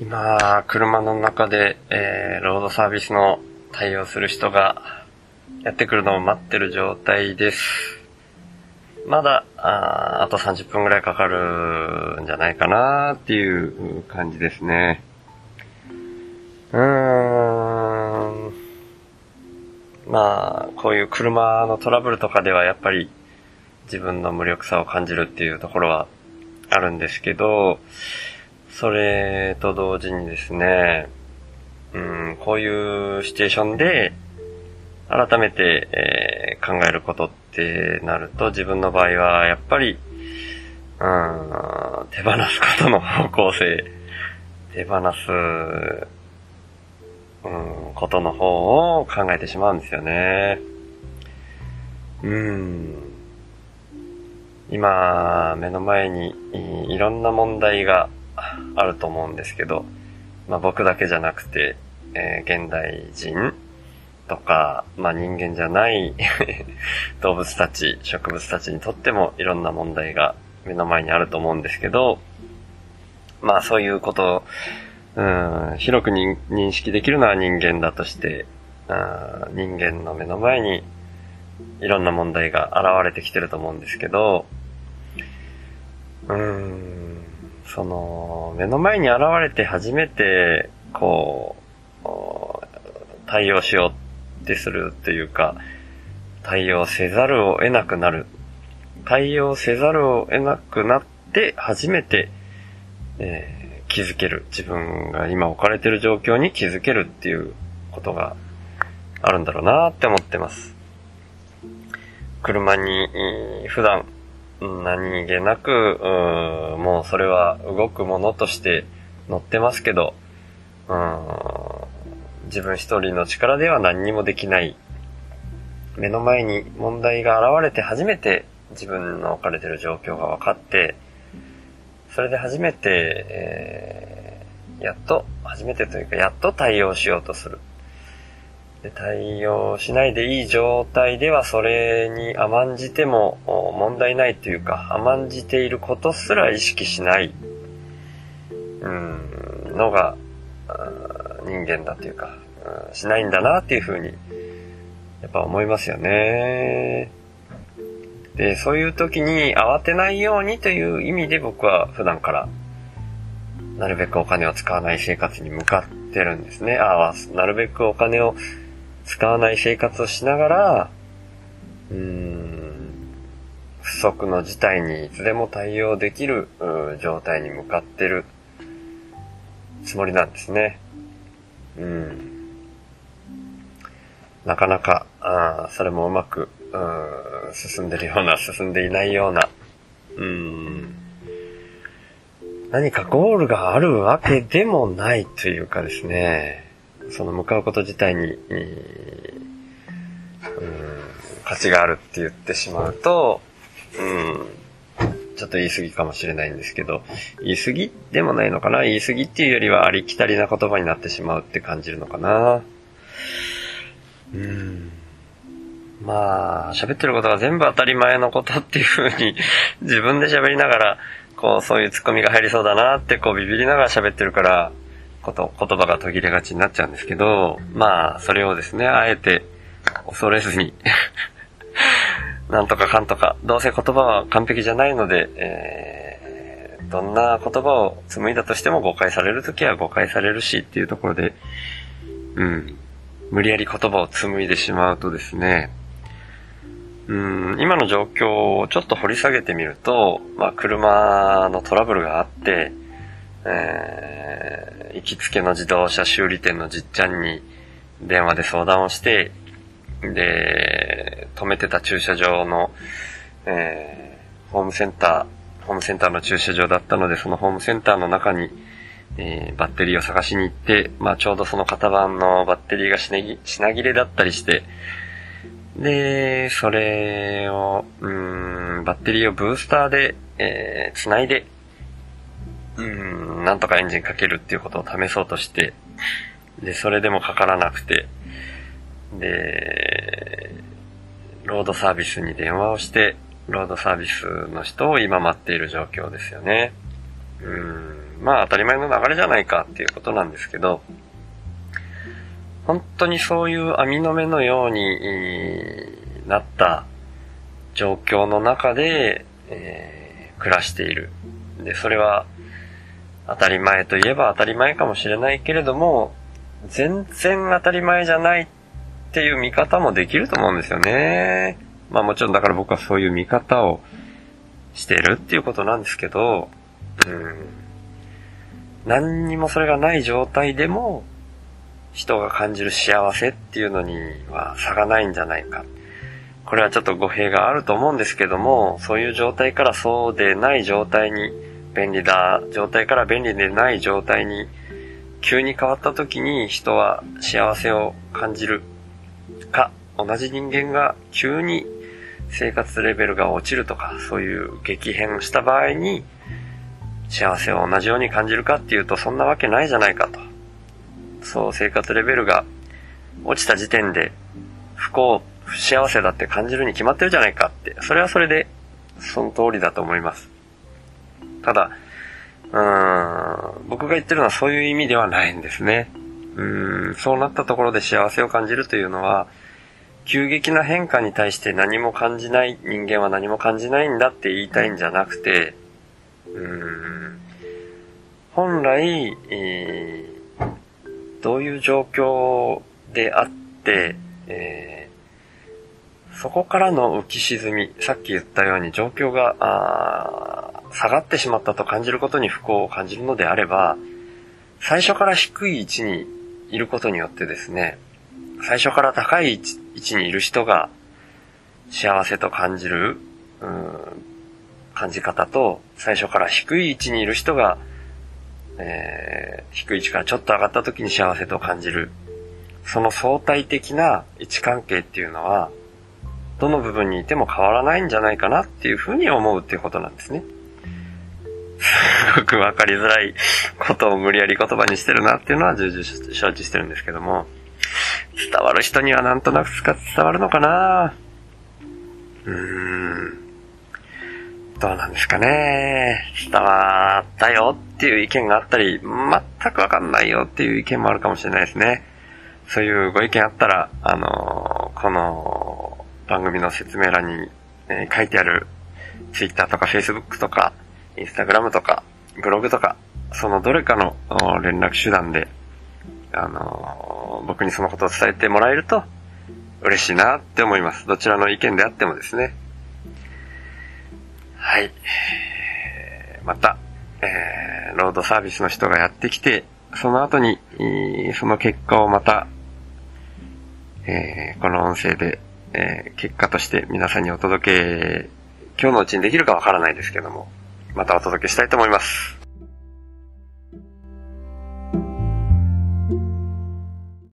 今、車の中で、えー、ロードサービスの対応する人がやってくるのを待ってる状態です。まだ、ああと30分くらいかかるんじゃないかなっていう感じですね。うーん。まあ、こういう車のトラブルとかではやっぱり自分の無力さを感じるっていうところはあるんですけど、それと同時にですね、うん、こういうシチュエーションで、改めて、えー、考えることってなると、自分の場合は、やっぱり、うん、手放すことの方向性、手放す、うん、ことの方を考えてしまうんですよね。うん。今、目の前にいろんな問題があると思うんですけど、まあ僕だけじゃなくて、えー、現代人とか、まあ人間じゃない 動物たち、植物たちにとってもいろんな問題が目の前にあると思うんですけど、まあそういうことを、うん、広く認識できるのは人間だとして、うん、人間の目の前にいろんな問題が現れてきてると思うんですけど、うん、その、目の前に現れて初めて、こう、対応しようってするというか、対応せざるを得なくなる。対応せざるを得なくなって初めて、えー、気づける。自分が今置かれてる状況に気づけるっていうことがあるんだろうなって思ってます。車に普段何気なく、もうそれは動くものとして乗ってますけど、うん自分一人の力では何にもできない。目の前に問題が現れて初めて自分の置かれてる状況が分かって、それで初めて、えー、やっと、初めてというか、やっと対応しようとする。で対応しないでいい状態ではそれに甘んじても問題ないというか甘んじていることすら意識しない、うん、のが人間だというか、しないんだなっていうふうにやっぱ思いますよね。で、そういう時に慌てないようにという意味で僕は普段からなるべくお金を使わない生活に向かってるんですね。ああ、なるべくお金を使わない生活をしながら、うーん、不足の事態にいつでも対応できる状態に向かってるつもりなんですね。うん。なかなか、あそれもうまく、うん、進んでるような、進んでいないような、うん、何かゴールがあるわけでもないというかですね、その向かうこと自体に、うん、価値があるって言ってしまうと、うん、ちょっと言い過ぎかもしれないんですけど、言い過ぎでもないのかな？言い過ぎっていうよりはありきたりな言葉になってしまうって感じるのかな？うん。まあ、喋ってることが全部当たり前のことっていう風に自分で喋りながら、こう、そういうツッコミが入りそうだなってこうビビりながら喋ってるから、こと、言葉が途切れがちになっちゃうんですけど、まあ、それをですね、あえて恐れずに なんとかかんとか、どうせ言葉は完璧じゃないので、えー、どんな言葉を紡いだとしても誤解されるときは誤解されるしっていうところで、うん、無理やり言葉を紡いでしまうとですね、うん、今の状況をちょっと掘り下げてみると、まあ、車のトラブルがあって、えー、行きつけの自動車修理店のじっちゃんに電話で相談をして、で、止めてた駐車場の、えー、ホームセンター、ホームセンターの駐車場だったので、そのホームセンターの中に、えー、バッテリーを探しに行って、まあちょうどその型番のバッテリーが品切れだったりして、で、それを、うん、バッテリーをブースターで、えー、繋いで、うん、なんとかエンジンかけるっていうことを試そうとして、で、それでもかからなくて、で、ロードサービスに電話をして、ロードサービスの人を今待っている状況ですよね。うん。まあ当たり前の流れじゃないかっていうことなんですけど、本当にそういう網の目のようになった状況の中で、えー、暮らしている。で、それは当たり前といえば当たり前かもしれないけれども、全然当たり前じゃないっていう見方もできると思うんですよね。まあもちろんだから僕はそういう見方をしてるっていうことなんですけど、うん。何にもそれがない状態でも、人が感じる幸せっていうのには差がないんじゃないか。これはちょっと語弊があると思うんですけども、そういう状態からそうでない状態に、便利だ状態から便利でない状態に、急に変わった時に人は幸せを感じるか、同じ人間が急に生活レベルが落ちるとか、そういう激変した場合に、幸せを同じように感じるかっていうと、そんなわけないじゃないかと。そう、生活レベルが落ちた時点で、不幸、不幸せだって感じるに決まってるじゃないかって、それはそれで、その通りだと思います。ただ、うーん、僕が言ってるのはそういう意味ではないんですね。うん、そうなったところで幸せを感じるというのは、急激な変化に対して何も感じない、人間は何も感じないんだって言いたいんじゃなくて、うん、本来、えー、どういう状況であって、えー、そこからの浮き沈み、さっき言ったように状況が、下がってしまったと感じることに不幸を感じるのであれば、最初から低い位置にいることによってですね、最初から高い位置にいる人が幸せと感じる、うん、感じ方と、最初から低い位置にいる人が、えー、低い位置からちょっと上がった時に幸せと感じる。その相対的な位置関係っていうのは、どの部分にいても変わらないんじゃないかなっていうふうに思うっていうことなんですね。すごくわかりづらいことを無理やり言葉にしてるなっていうのは重々承知してるんですけども、伝わる人にはなんとなく伝わるのかなうーん。どうなんですかね。伝わったよっていう意見があったり、全くわかんないよっていう意見もあるかもしれないですね。そういうご意見あったら、あのー、この番組の説明欄に、えー、書いてある Twitter とか Facebook とか、Instagram とか、ブログとか、そのどれかの連絡手段で、あのー、僕にそのことを伝えてもらえると嬉しいなって思います。どちらの意見であってもですね。はい。また、えー、ロードサービスの人がやってきて、その後に、その結果をまた、えー、この音声で、えー、結果として皆さんにお届け、今日のうちにできるかわからないですけども、またお届けしたいと思います。